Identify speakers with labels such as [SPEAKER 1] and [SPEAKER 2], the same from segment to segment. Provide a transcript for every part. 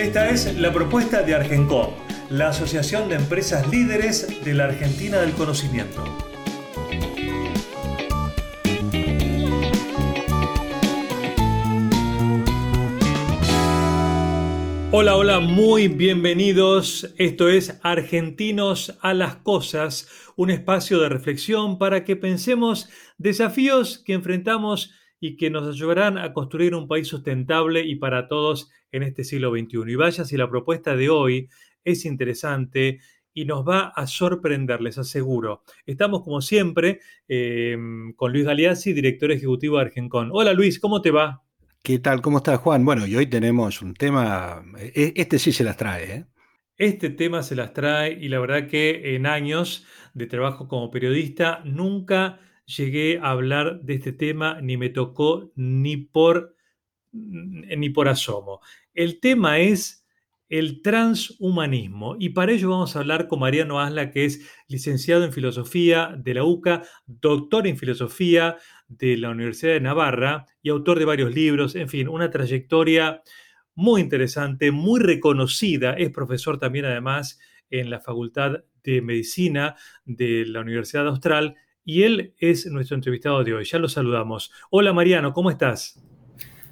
[SPEAKER 1] Esta es la propuesta de Argencom, la Asociación de Empresas Líderes de la Argentina del Conocimiento. Hola, hola, muy bienvenidos. Esto es Argentinos a las Cosas, un espacio de reflexión para que pensemos desafíos que enfrentamos y que nos ayudarán a construir un país sustentable y para todos en este siglo XXI. Y vaya si la propuesta de hoy es interesante y nos va a sorprender, les aseguro. Estamos como siempre em, con Luis Galeazzi, director ejecutivo de Argencon. Hola Luis, ¿cómo te va?
[SPEAKER 2] ¿Qué tal? ¿Cómo estás, Juan? Bueno, y hoy tenemos un tema, e, este sí se las trae, ¿eh?
[SPEAKER 1] Este tema se las trae y la verdad que en años de trabajo como periodista nunca llegué a hablar de este tema, ni me tocó ni por, ni por asomo. El tema es el transhumanismo y para ello vamos a hablar con Mariano Asla, que es licenciado en filosofía de la UCA, doctor en filosofía de la Universidad de Navarra y autor de varios libros, en fin, una trayectoria muy interesante, muy reconocida, es profesor también además en la Facultad de Medicina de la Universidad Austral y él es nuestro entrevistado de hoy. Ya lo saludamos. Hola Mariano, ¿cómo estás?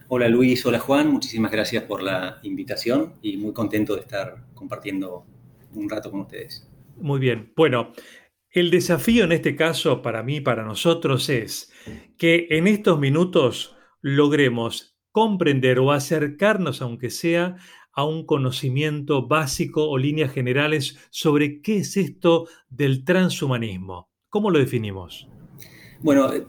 [SPEAKER 3] Hola Luis, hola Juan, muchísimas gracias por la invitación y muy contento de estar compartiendo un rato con ustedes.
[SPEAKER 1] Muy bien, bueno, el desafío en este caso para mí, para nosotros, es que en estos minutos logremos comprender o acercarnos, aunque sea, a un conocimiento básico o líneas generales sobre qué es esto del transhumanismo. ¿Cómo lo definimos?
[SPEAKER 3] Bueno, eh,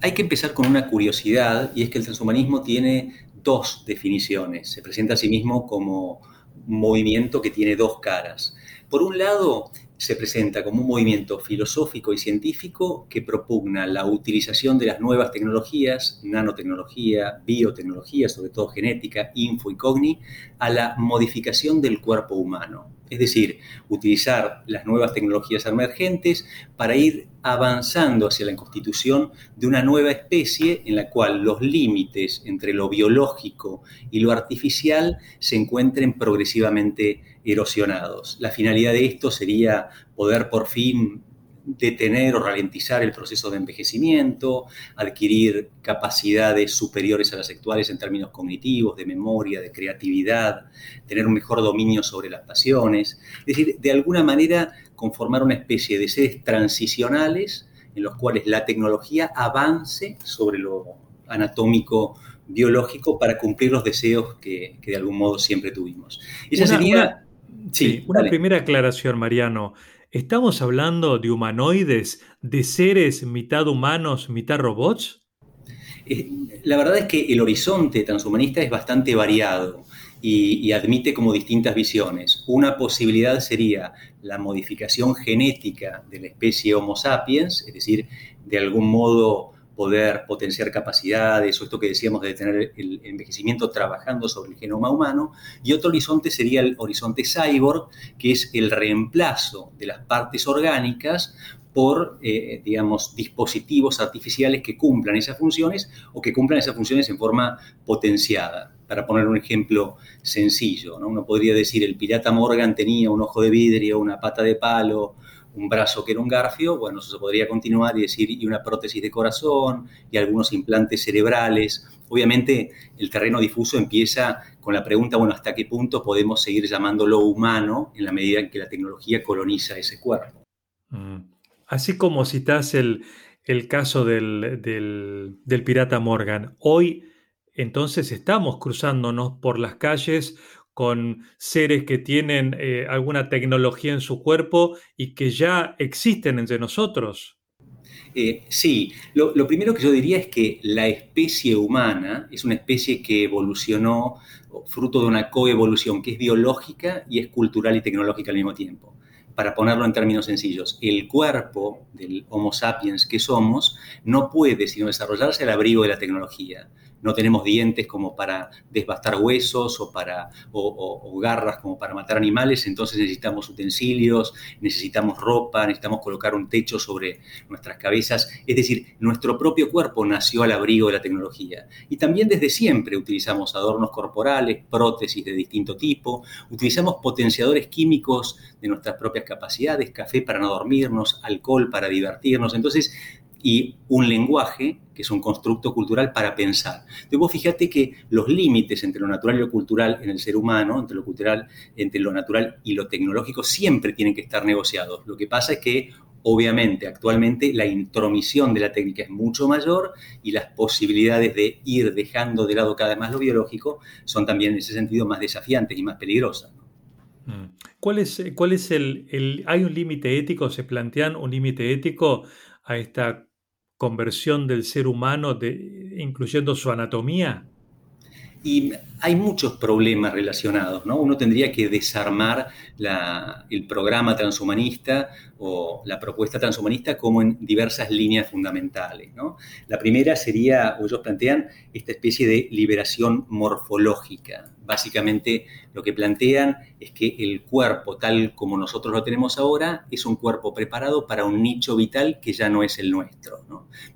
[SPEAKER 3] hay que empezar con una curiosidad y es que el transhumanismo tiene dos definiciones. Se presenta a sí mismo como un movimiento que tiene dos caras. Por un lado, se presenta como un movimiento filosófico y científico que propugna la utilización de las nuevas tecnologías, nanotecnología, biotecnología, sobre todo genética, info y cogni, a la modificación del cuerpo humano. Es decir, utilizar las nuevas tecnologías emergentes para ir avanzando hacia la constitución de una nueva especie en la cual los límites entre lo biológico y lo artificial se encuentren progresivamente erosionados. La finalidad de esto sería poder por fin detener o ralentizar el proceso de envejecimiento, adquirir capacidades superiores a las actuales en términos cognitivos, de memoria, de creatividad, tener un mejor dominio sobre las pasiones, es decir, de alguna manera conformar una especie de seres transicionales en los cuales la tecnología avance sobre lo anatómico biológico para cumplir los deseos que, de algún modo siempre tuvimos.
[SPEAKER 1] Esa sería... sí, una primera aclaración, Mariano. ¿Estamos hablando de humanoides, de seres mitad humanos, mitad robots?
[SPEAKER 3] Eh, la verdad es que el horizonte transhumanista es bastante variado y, admite como distintas visiones. Una posibilidad sería la modificación genética de la especie Homo sapiens, es decir, de algún modo poder potenciar capacidades, o esto que decíamos de tener el envejecimiento trabajando sobre el genoma humano, y otro horizonte sería el horizonte cyborg, que es el reemplazo de las partes orgánicas por, eh, digamos, dispositivos artificiales que cumplan esas funciones o que cumplan esas funciones en forma potenciada. Para poner un ejemplo sencillo, uno podría decir el pirata Morgan tenía un ojo de vidrio, una pata de palo, un brazo que era un garfio, bueno, eso se podría continuar y decir, y una prótesis de corazón, y algunos implantes cerebrales. Obviamente, el terreno difuso empieza con la pregunta, bueno, ¿hasta qué punto podemos seguir llamándolo humano en la medida en que la tecnología coloniza ese cuerpo?
[SPEAKER 1] Mm. Así como citas el, el caso del, del, del pirata Morgan, hoy entonces estamos cruzándonos por las calles con seres que tienen eh, alguna tecnología en su cuerpo y que ya existen entre nosotros.
[SPEAKER 3] Eh, sí, lo, primero que yo diría es que la especie humana es una especie que evolucionó fruto de una coevolución que es biológica y es cultural y tecnológica al mismo tiempo. Para ponerlo en términos sencillos, el cuerpo del Homo sapiens que somos no puede sino desarrollarse al abrigo de la tecnología no tenemos dientes como para desbastar huesos o, para, garras como para matar animales, entonces necesitamos utensilios, necesitamos ropa, necesitamos colocar un techo sobre nuestras cabezas. Es decir, nuestro propio cuerpo nació al abrigo de la tecnología. Y también desde siempre utilizamos adornos corporales, prótesis de distinto tipo, utilizamos potenciadores químicos de nuestras propias capacidades, café para no dormirnos, alcohol para divertirnos. Entonces, y un lenguaje, que es un constructo cultural para pensar. Entonces vos fíjate que los límites entre lo natural y lo cultural en el ser humano, entre lo cultural, entre lo natural y lo tecnológico, siempre tienen que estar negociados. Lo que pasa es que obviamente actualmente la intromisión de la técnica es mucho mayor y las posibilidades de ir dejando de lado cada vez más lo biológico son también en ese sentido más desafiantes y más peligrosas.
[SPEAKER 1] Mm. ¿Cuál es, cuál es el, el, ¿Hay un límite ético? ¿Se plantean un límite ético a esta conversión del ser humano, de, incluyendo su anatomía?
[SPEAKER 3] Y hay muchos problemas relacionados, ¿no? Uno tendría que desarmar el programa transhumanista o la propuesta transhumanista como en diversas líneas fundamentales, ¿no? La primera sería, o ellos plantean, esta especie de liberación morfológica, Básicamente lo que plantean es que el cuerpo tal como nosotros lo tenemos ahora es un cuerpo preparado para un nicho vital que ya no es el nuestro.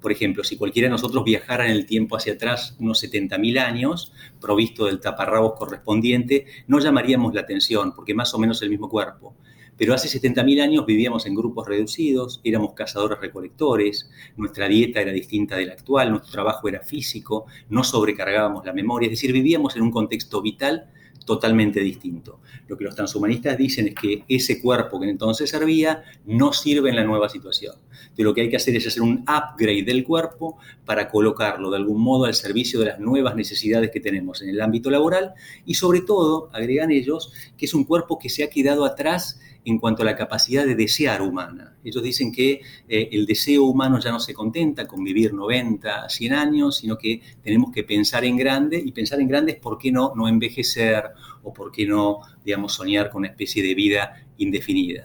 [SPEAKER 3] Por ejemplo, si cualquiera de nosotros viajara en el tiempo hacia atrás unos 70.000 años, provisto del taparrabos correspondiente, no llamaríamos la atención porque más o menos el mismo cuerpo. Pero hace 70.000 años vivíamos en grupos reducidos, éramos cazadores-recolectores, nuestra dieta era distinta de la actual, nuestro trabajo era físico, no sobrecargábamos la memoria, es decir, vivíamos en un contexto vital totalmente distinto. Lo que los transhumanistas dicen es que ese cuerpo que entonces servía no sirve en la nueva situación. Entonces lo que hay que hacer es hacer un upgrade del cuerpo para colocarlo de algún modo al servicio de las nuevas necesidades que tenemos en el ámbito laboral y sobre todo, agregan ellos, que es un cuerpo que se ha quedado atrás en cuanto a la capacidad de desear humana. Ellos dicen que eh, el deseo humano ya no se contenta con vivir 90, 100 años, sino que tenemos que pensar en grande y pensar en grande es por qué no, no envejecer o por qué no, digamos, soñar con una especie de vida indefinida.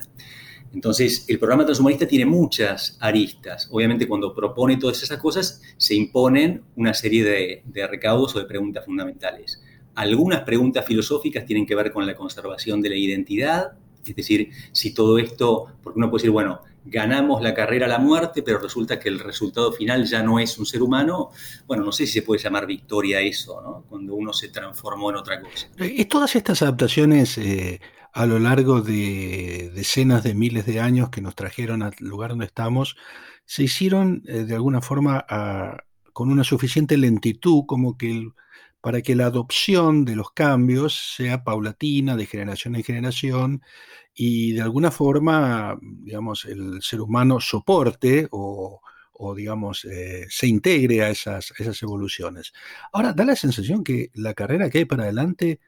[SPEAKER 3] Entonces, el programa transhumanista tiene muchas aristas. Obviamente, cuando propone todas esas cosas, se imponen una serie de, de recaudos o de preguntas fundamentales. Algunas preguntas filosóficas tienen que ver con la conservación de la identidad, es decir, si todo esto, porque uno puede decir, bueno, ganamos la carrera a la muerte, pero resulta que el resultado final ya no es un ser humano, bueno, no sé si se puede llamar victoria eso, ¿no? Cuando uno se transformó en otra cosa.
[SPEAKER 2] Y todas estas adaptaciones eh, a lo largo de decenas de miles de años que nos trajeron al lugar donde estamos, se hicieron eh, de alguna forma con una suficiente lentitud como que el, para que la adopción de los cambios sea paulatina, de generación en generación, y de alguna forma, digamos, el ser humano soporte o, digamos, eh, se integre a esas, esas evoluciones. Ahora, da la sensación que la carrera que hay para adelante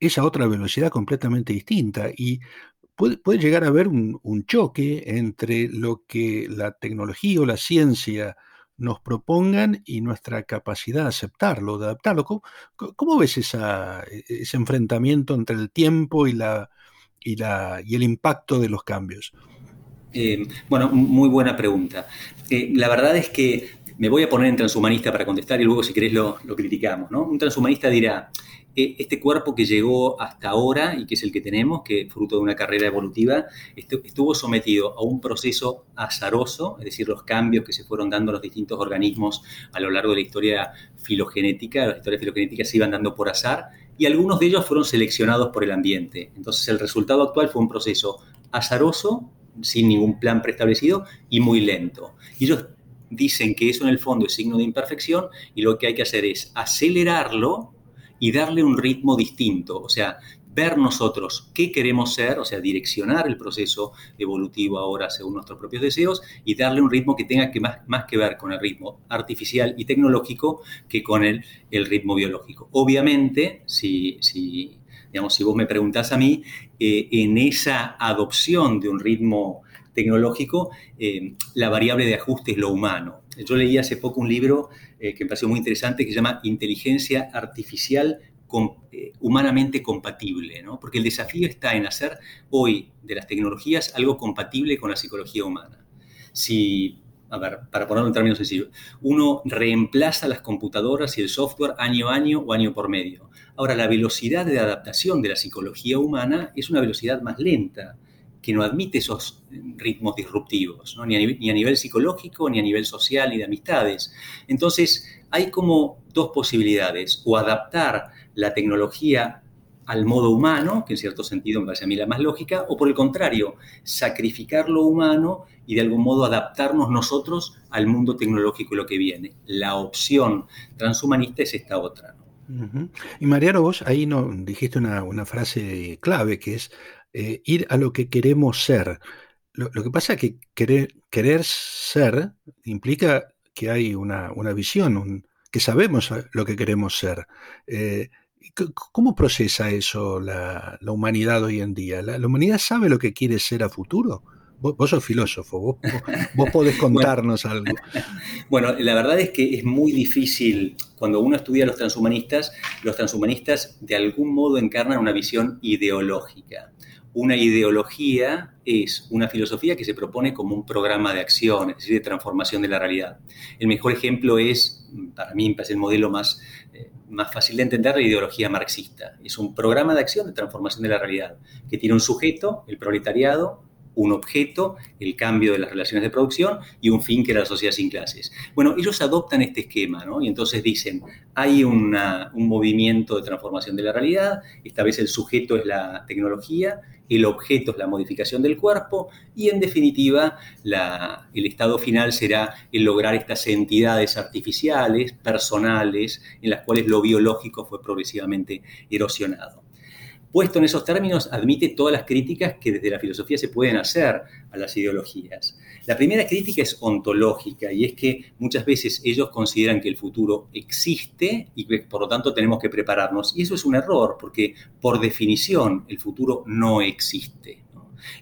[SPEAKER 2] es a otra velocidad completamente distinta y puede, puede llegar a haber un, un choque entre lo que la tecnología o la ciencia nos propongan y nuestra capacidad de aceptarlo, de adaptarlo. ¿Cómo, ves e, ese enfrentamiento entre el tiempo y, la, y, la, y el impacto de los cambios?
[SPEAKER 3] Eh, bueno, muy buena pregunta. Eh, la verdad es que me voy a poner en transhumanista para contestar y luego si querés lo, lo criticamos. ¿no? Un transhumanista dirá, este cuerpo que llegó hasta ahora y que es el que tenemos, que fruto de una carrera evolutiva, estuvo sometido a un proceso azaroso, es decir, los cambios que se fueron dando a los distintos organismos a lo largo de la historia filogenética, las historias filogenéticas se iban dando por azar y algunos de ellos fueron seleccionados por el ambiente. Entonces el resultado actual fue un proceso azaroso, sin ningún plan preestablecido y muy lento. Y ellos dicen que eso en el fondo es signo de imperfección y lo que hay que hacer es acelerarlo y darle un ritmo distinto, o sea, ver nosotros qué queremos ser, o sea, direccionar el proceso evolutivo ahora según nuestros propios deseos y darle un ritmo que tenga que más, más que ver con el ritmo artificial y tecnológico que con el, el ritmo biológico. Obviamente, si, si, digamos, si vos me preguntás a mí, eh, en esa adopción de un ritmo tecnológico, eh, la variable de ajuste es lo humano. Yo leí hace poco un libro eh, que me pareció muy interesante que se llama Inteligencia Artificial eh, humanamente compatible, ¿no? porque el desafío está en hacer hoy de las tecnologías algo compatible con la psicología humana. Si, a ver, para ponerlo en términos sencillos, uno reemplaza las computadoras y el software año a año o año por medio. Ahora, la velocidad de adaptación de la psicología humana es una velocidad más lenta, que no admite esos ritmos disruptivos, ni, a nivel, psicológico, ni a nivel social, ni de amistades. Entonces, hay como dos posibilidades, o adaptar la tecnología al modo humano, que en cierto sentido me parece a mí la más lógica, o por el contrario, sacrificar lo humano y de algún modo adaptarnos nosotros al mundo tecnológico y lo que viene. La opción transhumanista es esta otra.
[SPEAKER 2] Y Mariano, vos ahí no, dijiste una, frase clave que es eh, ir a lo que queremos ser. Lo, que pasa es que querer, querer ser implica que hay una, visión, que sabemos lo que queremos ser. Eh, ¿Cómo procesa eso la, humanidad hoy en día? ¿La, humanidad sabe lo que quiere ser a futuro? Vos, sos filósofo, vos, podés contarnos algo.
[SPEAKER 3] Bueno, la verdad es que es muy difícil, cuando uno estudia a los transhumanistas, los transhumanistas de algún modo encarnan una visión ideológica. Una ideología es una filosofía que se propone como un programa de acción, es decir, de transformación de la realidad. El mejor ejemplo es, para mí, es el modelo más eh, más fácil de entender la ideología marxista. Es un programa de acción de transformación de la realidad que tiene un sujeto, el proletariado, un objeto, el cambio de las relaciones de producción y un fin que era la sociedad sin clases. Bueno, ellos adoptan este esquema, ¿no? Y entonces dicen, hay un movimiento de transformación de la realidad, esta vez el sujeto es la tecnología, el objeto es la modificación del cuerpo y en definitiva el estado final será el lograr estas entidades artificiales, personales, en las cuales lo biológico fue progresivamente erosionado. Puesto en esos términos, admite todas las críticas que desde la filosofía se pueden hacer a las ideologías. La primera crítica es ontológica y es que muchas veces ellos consideran que el futuro existe y que por lo tanto tenemos que prepararnos. Y eso es un error porque por definición el futuro no existe.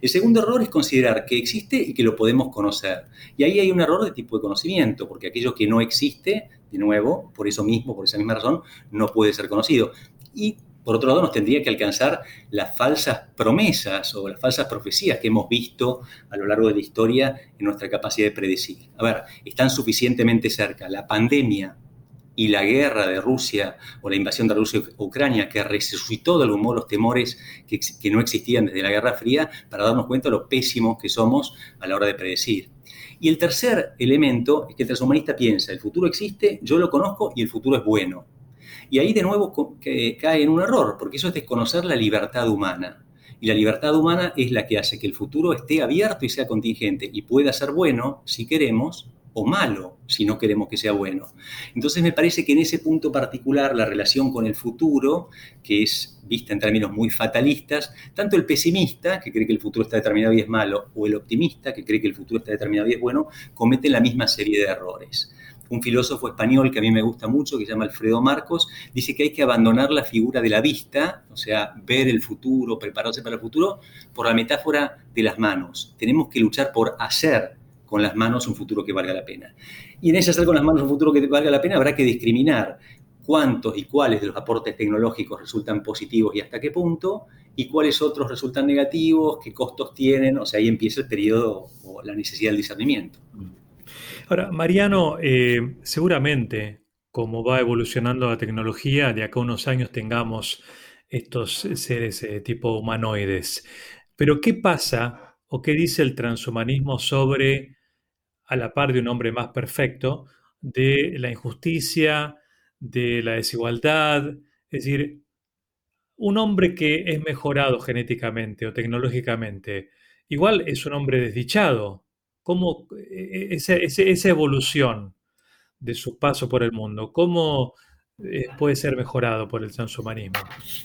[SPEAKER 3] El segundo error es considerar que existe y que lo podemos conocer. Y ahí hay un error de tipo de conocimiento, porque aquello que no existe, de nuevo, por eso mismo, por esa misma razón, no puede ser conocido. Y por otro lado, nos tendría que alcanzar las falsas promesas o las falsas profecías que hemos visto a lo largo de la historia en nuestra capacidad de predecir. A ver, están suficientemente cerca la pandemia y la guerra de Rusia o la invasión de Rusia a Ucrania, que resucitó de algún modo los temores que, que no existían desde la Guerra Fría, para darnos cuenta de lo pésimos que somos a la hora de predecir. Y el tercer elemento es que el transhumanista piensa, el futuro existe, yo lo conozco y el futuro es bueno. Y ahí de nuevo cae en un error, porque eso es desconocer la libertad humana. Y la libertad humana es la que hace que el futuro esté abierto y sea contingente y pueda ser bueno si queremos o malo si no queremos que sea bueno. Entonces me parece que en ese punto particular la relación con el futuro, que es vista en términos muy fatalistas, tanto el pesimista, que cree que el futuro está determinado y es malo, o el optimista, que cree que el futuro está determinado y es bueno, cometen la misma serie de errores un filósofo español que a mí me gusta mucho, que se llama Alfredo Marcos, dice que hay que abandonar la figura de la vista, o sea, ver el futuro, prepararse para el futuro, por la metáfora de las manos. Tenemos que luchar por hacer con las manos un futuro que valga la pena. Y en ese hacer con las manos un futuro que valga la pena habrá que discriminar cuántos y cuáles de los aportes tecnológicos resultan positivos y hasta qué punto, y cuáles otros resultan negativos, qué costos tienen, o sea, ahí empieza el periodo o la necesidad del discernimiento.
[SPEAKER 1] Ahora, Mariano, eh, seguramente como va evolucionando la tecnología, de acá a unos años tengamos estos seres eh, tipo humanoides. Pero ¿qué pasa o qué dice el transhumanismo sobre, a la par de un hombre más perfecto, de la injusticia, de la desigualdad? Es decir, un hombre que es mejorado genéticamente o tecnológicamente, igual es un hombre desdichado, cómo e, e, esa, evolución de su paso por el mundo, cómo eh, puede ser mejorado por el transhumanismo.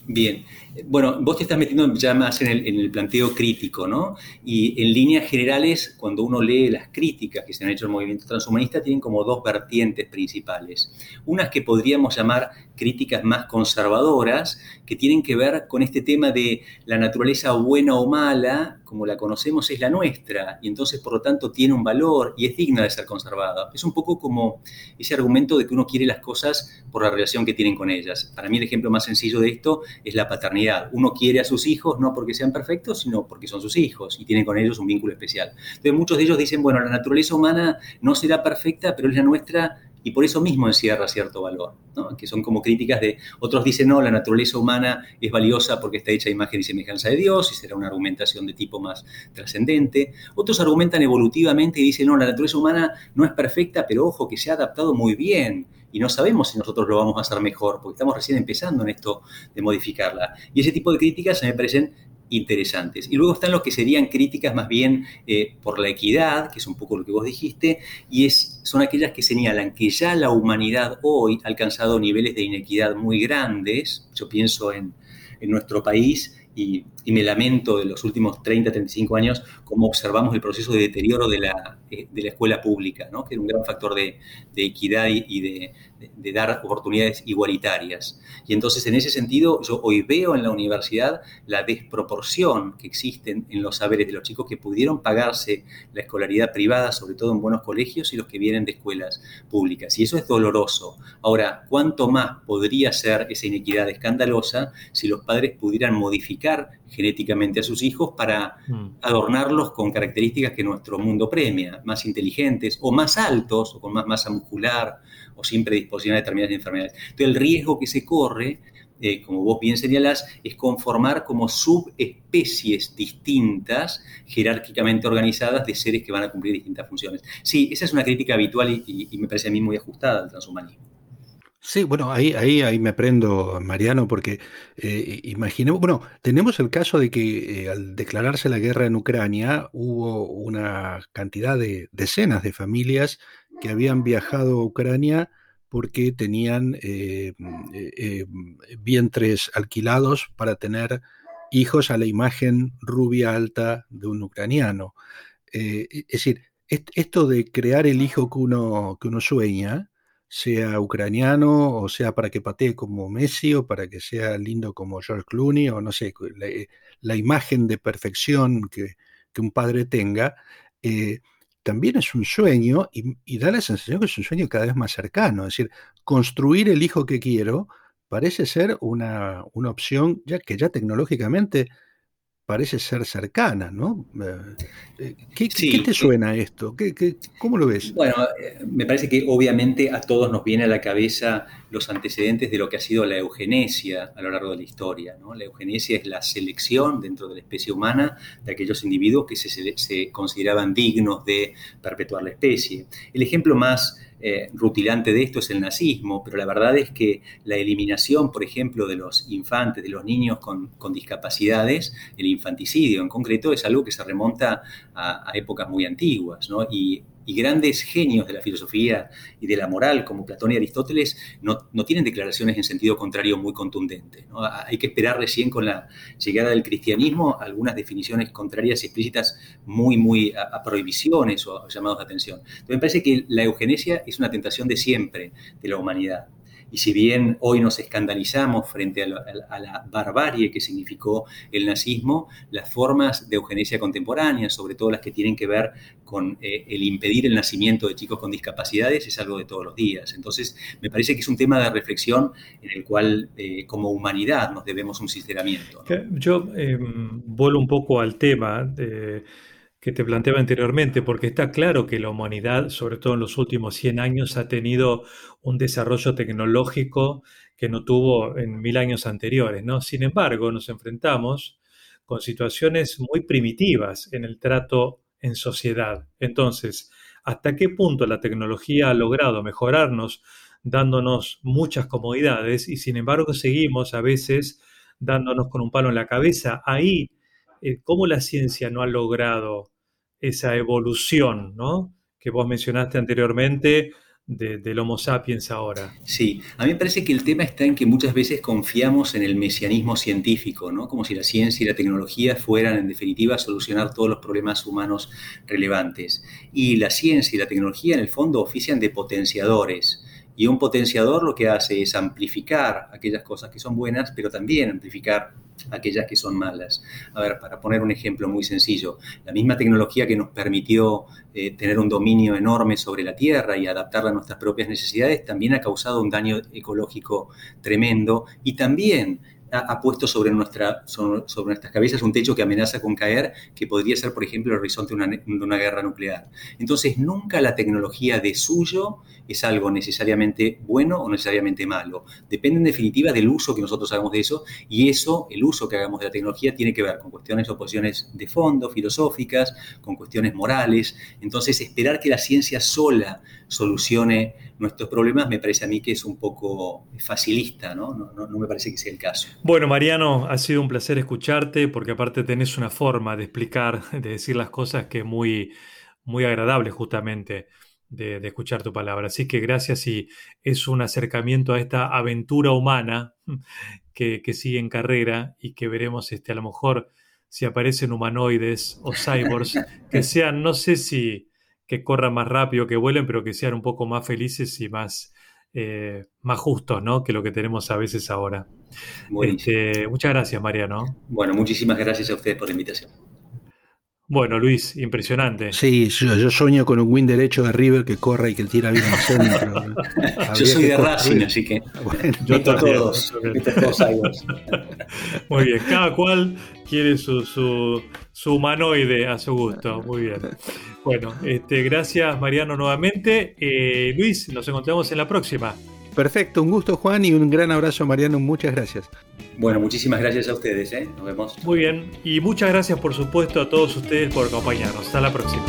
[SPEAKER 3] Bien, bueno, vos te estás metiendo ya más en el, planteo crítico, ¿no? Y en líneas generales, cuando uno lee las críticas que se han hecho al movimiento transhumanista, tienen como dos vertientes principales. Unas que podríamos llamar críticas más conservadoras, que tienen que ver con este tema de la naturaleza buena o mala, como la conocemos, es la nuestra, y entonces por lo tanto tiene un valor y es digna de ser conservada. Es un poco como ese argumento de que uno quiere las cosas por la relación que tienen con ellas. Para mí el ejemplo más sencillo de esto es la paternidad. Uno quiere a sus hijos no porque sean perfectos, sino porque son sus hijos y tienen con ellos un vínculo especial. Entonces muchos de ellos dicen, bueno, la naturaleza humana no será perfecta, pero es la nuestra y por eso mismo encierra cierto valor, que son como críticas de, otros dicen, no, la naturaleza humana es valiosa porque está hecha a imagen y semejanza de Dios y será una argumentación de tipo más trascendente. Otros argumentan evolutivamente y dicen, no, la naturaleza humana no es perfecta, pero ojo, que se ha adaptado muy bien y no sabemos si nosotros lo vamos a hacer mejor, porque estamos recién empezando en esto de modificarla. Y ese tipo de críticas me parecen interesantes. Y luego están los que serían críticas más bien eh, por la equidad, que es un poco lo que vos dijiste, y es, son aquellas que señalan que ya la humanidad hoy ha alcanzado niveles de inequidad muy grandes, yo pienso en, en nuestro país, y, me lamento de los últimos 30, 35 años, cómo observamos el proceso de deterioro de la, eh, de la escuela pública, que era un gran factor de, de equidad y de, de, dar oportunidades igualitarias. Y entonces, en ese sentido, yo hoy veo en la universidad la desproporción que existe en los saberes de los chicos que pudieron pagarse la escolaridad privada, sobre todo en buenos colegios, y los que vienen de escuelas públicas. Y eso es doloroso. Ahora, ¿cuánto más podría ser esa inequidad escandalosa si los padres pudieran modificar genéticamente a sus hijos para mm. adornarlos con características que nuestro mundo premia, más inteligentes o más altos o con más masa muscular o sin predisposición a determinadas enfermedades. Entonces el riesgo que se corre, eh, como vos bien señalás, es conformar como subespecies distintas, jerárquicamente organizadas, de seres que van a cumplir distintas funciones. Sí, esa es una crítica habitual y, y me parece a mí muy ajustada al transhumanismo.
[SPEAKER 2] Sí, bueno, ahí, ahí, ahí me prendo, Mariano, porque eh, imaginemos, bueno, tenemos el caso de que eh, al declararse la guerra en Ucrania hubo una cantidad de decenas de familias que habían viajado a Ucrania porque tenían eh, vientres alquilados para tener hijos a la imagen rubia alta de un ucraniano. es decir, esto de crear el hijo que uno, que uno sueña, sea ucraniano o sea para que patee como Messi o para que sea lindo como George Clooney o no sé, la, imagen de perfección que, un padre tenga, eh, también es un sueño y, da la sensación que es un sueño cada vez más cercano. Es decir, construir el hijo que quiero parece ser una, una opción ya que ya tecnológicamente parece ser cercana, ¿no? Eh, ¿Qué, te suena esto? ¿Qué, cómo lo ves?
[SPEAKER 3] Bueno, eh, me parece que obviamente a todos nos viene a la cabeza los antecedentes de lo que ha sido la eugenesia a lo largo de la historia. ¿no? La eugenesia es la selección dentro de la especie humana de aquellos individuos que se, consideraban dignos de perpetuar la especie. El ejemplo más eh, rutilante de esto es el nazismo, pero la verdad es que la eliminación, por ejemplo, de los infantes, de los niños con, discapacidades, el infanticidio en concreto, es algo que se remonta a, épocas muy antiguas, ¿no? Y grandes genios de la filosofía y de la moral, como Platón y Aristóteles, no, tienen declaraciones en sentido contrario muy contundentes. Hay que esperar recién con la llegada del cristianismo algunas definiciones contrarias explícitas muy, muy a, prohibiciones o llamados de atención. Entonces, me parece que la eugenesia es una tentación de siempre de la humanidad. Y si bien hoy nos escandalizamos frente a la, barbarie que significó el nazismo, las formas de eugenesia contemporánea, sobre todo las que tienen que ver con eh, el impedir el nacimiento de chicos con discapacidades, es algo de todos los días. Entonces, me parece que es un tema de reflexión en el cual, eh, como humanidad, nos debemos un sinceramiento.
[SPEAKER 1] Yo vuelvo un poco al tema. De que te planteaba anteriormente, porque está claro que la humanidad, sobre todo en los últimos 100 años, ha tenido un desarrollo tecnológico que no tuvo en mil años anteriores, ¿no? Sin embargo, nos enfrentamos con situaciones muy primitivas en el trato en sociedad. Entonces, ¿hasta qué punto la tecnología ha logrado mejorarnos, dándonos muchas comodidades y sin embargo seguimos a veces dándonos con un palo en la cabeza? Ahí, eh, ¿cómo la ciencia no ha logrado esa evolución, ¿no? Que vos mencionaste anteriormente, del Homo sapiens ahora.
[SPEAKER 3] Sí, a mí me parece que el tema está en que muchas veces confiamos en el mesianismo científico, ¿no? Como si la ciencia y la tecnología fueran, en definitiva, solucionar todos los problemas humanos relevantes. Y la ciencia y la tecnología, en el fondo, ofician de potenciadores. Y un potenciador lo que hace es amplificar aquellas cosas que son buenas, pero también amplificar aquellas que son malas. A ver, para poner un ejemplo muy sencillo, la misma tecnología que nos permitió eh, tener un dominio enorme sobre la Tierra y adaptarla a nuestras propias necesidades, también ha causado un daño ecológico tremendo y también ha, puesto sobre, nuestra, sobre, nuestras cabezas un techo que amenaza con caer, que podría ser, por ejemplo, el horizonte de una, de una guerra nuclear. Entonces, nunca la tecnología de suyo es algo necesariamente bueno o necesariamente malo. Depende en definitiva del uso que nosotros hagamos de eso y eso, el uso que hagamos de la tecnología, tiene que ver con cuestiones o posiciones de fondo, filosóficas, con cuestiones morales. Entonces, esperar que la ciencia sola solucione nuestros problemas me parece a mí que es un poco facilista, ¿no? No, no me parece que sea el caso.
[SPEAKER 1] Bueno, Mariano, ha sido un placer escucharte porque aparte tenés una forma de explicar, de decir las cosas que es muy, muy agradable justamente de, escuchar tu palabra. Así que gracias y es un acercamiento a esta aventura humana que, sigue en carrera y que veremos este, a lo mejor si aparecen humanoides o cyborgs que sean, no sé si que corran más rápido, que vuelen, pero que sean un poco más felices y más, eh, más justos, ¿no? Que lo que tenemos a veces ahora. Este, muchas gracias, Mariano.
[SPEAKER 3] Bueno, muchísimas gracias a ustedes por la invitación.
[SPEAKER 1] Bueno, Luis, impresionante.
[SPEAKER 2] Sí, yo, sueño con un win derecho de River que corra y que tira bien al centro.
[SPEAKER 3] yo soy de Racing, así que yo todos,
[SPEAKER 1] Muy bien, cada cual quiere su, su, humanoide a su gusto. Muy bien. Bueno, este, gracias Mariano nuevamente. Eh, Luis, nos encontramos en la próxima.
[SPEAKER 2] Perfecto, un gusto Juan y un gran abrazo Mariano, muchas gracias.
[SPEAKER 3] Bueno, muchísimas gracias a ustedes, ¿eh? nos vemos.
[SPEAKER 1] Muy bien, y muchas gracias por supuesto a todos ustedes por acompañarnos. Hasta la próxima.